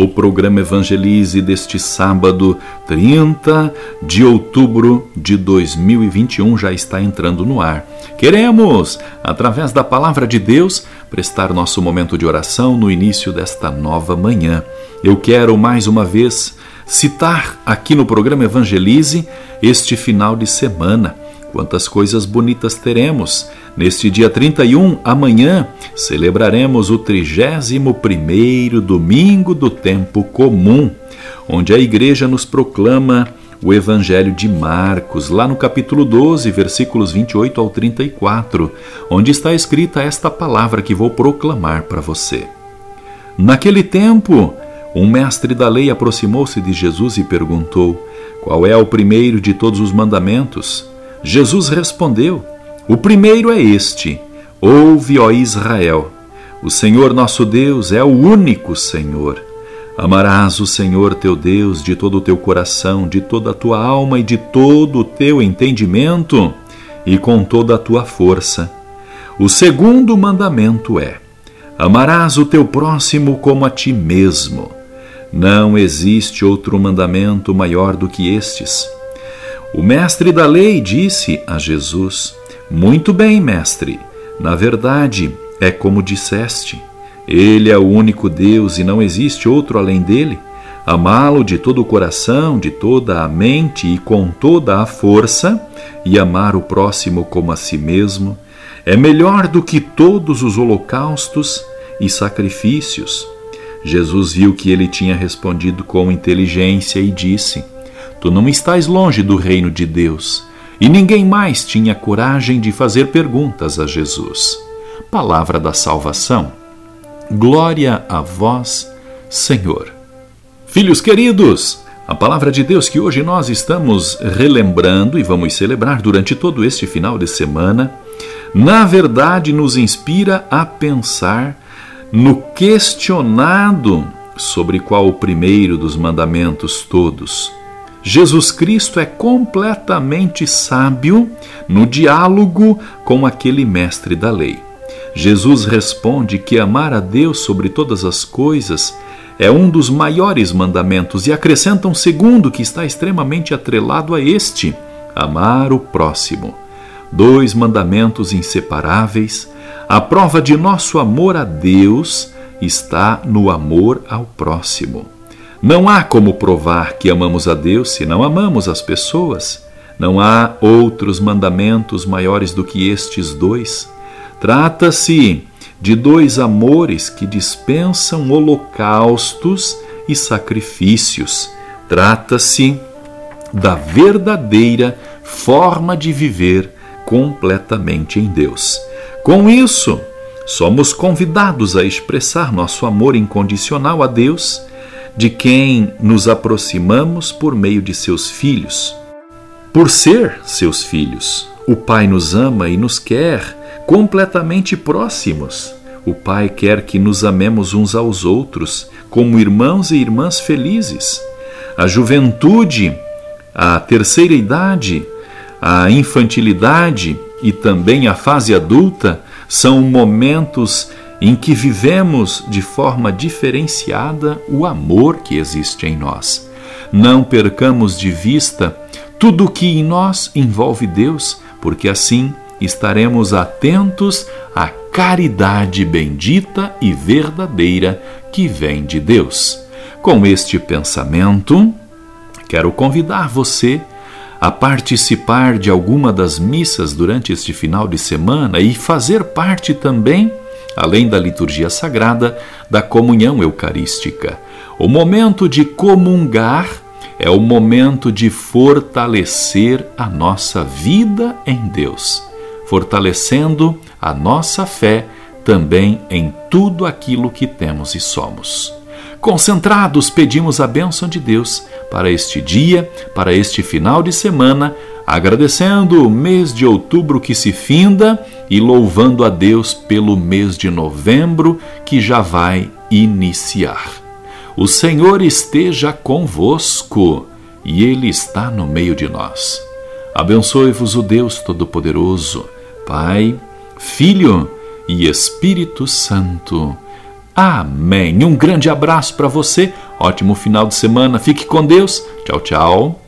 O programa Evangelize deste sábado, 30 de outubro de 2021, já está entrando no ar. Queremos, através da palavra de Deus, prestar nosso momento de oração no início desta nova manhã. Eu quero mais uma vez citar aqui no programa Evangelize este final de semana Quantas coisas bonitas teremos! Neste dia 31, amanhã, celebraremos o 31 domingo do tempo comum, onde a igreja nos proclama o Evangelho de Marcos, lá no capítulo 12, versículos 28 ao 34, onde está escrita esta palavra que vou proclamar para você. Naquele tempo, um mestre da lei aproximou-se de Jesus e perguntou: Qual é o primeiro de todos os mandamentos? Jesus respondeu: O primeiro é este: Ouve, ó Israel, o Senhor nosso Deus é o único Senhor. Amarás o Senhor teu Deus de todo o teu coração, de toda a tua alma e de todo o teu entendimento e com toda a tua força. O segundo mandamento é: Amarás o teu próximo como a ti mesmo. Não existe outro mandamento maior do que estes. O mestre da lei disse a Jesus: Muito bem, mestre. Na verdade, é como disseste. Ele é o único Deus e não existe outro além dele. Amá-lo de todo o coração, de toda a mente e com toda a força, e amar o próximo como a si mesmo, é melhor do que todos os holocaustos e sacrifícios. Jesus viu que ele tinha respondido com inteligência e disse: Tu não estás longe do reino de Deus. E ninguém mais tinha coragem de fazer perguntas a Jesus. Palavra da salvação. Glória a vós, Senhor. Filhos queridos, a palavra de Deus que hoje nós estamos relembrando e vamos celebrar durante todo este final de semana, na verdade nos inspira a pensar no questionado sobre qual o primeiro dos mandamentos todos Jesus Cristo é completamente sábio no diálogo com aquele mestre da lei. Jesus responde que amar a Deus sobre todas as coisas é um dos maiores mandamentos e acrescenta um segundo que está extremamente atrelado a este: amar o próximo. Dois mandamentos inseparáveis. A prova de nosso amor a Deus está no amor ao próximo. Não há como provar que amamos a Deus se não amamos as pessoas. Não há outros mandamentos maiores do que estes dois. Trata-se de dois amores que dispensam holocaustos e sacrifícios. Trata-se da verdadeira forma de viver completamente em Deus. Com isso, somos convidados a expressar nosso amor incondicional a Deus de quem nos aproximamos por meio de seus filhos. Por ser seus filhos, o Pai nos ama e nos quer completamente próximos. O Pai quer que nos amemos uns aos outros, como irmãos e irmãs felizes. A juventude, a terceira idade, a infantilidade e também a fase adulta são momentos em que vivemos de forma diferenciada o amor que existe em nós. Não percamos de vista tudo o que em nós envolve Deus, porque assim estaremos atentos à caridade bendita e verdadeira que vem de Deus. Com este pensamento, quero convidar você a participar de alguma das missas durante este final de semana e fazer parte também além da liturgia sagrada, da comunhão eucarística. O momento de comungar é o momento de fortalecer a nossa vida em Deus, fortalecendo a nossa fé também em tudo aquilo que temos e somos. Concentrados, pedimos a bênção de Deus para este dia, para este final de semana, agradecendo o mês de outubro que se finda e louvando a Deus pelo mês de novembro que já vai iniciar. O Senhor esteja convosco e Ele está no meio de nós. Abençoe-vos o Deus Todo-Poderoso, Pai, Filho e Espírito Santo. Amém. Um grande abraço para você. Ótimo final de semana. Fique com Deus. Tchau, tchau.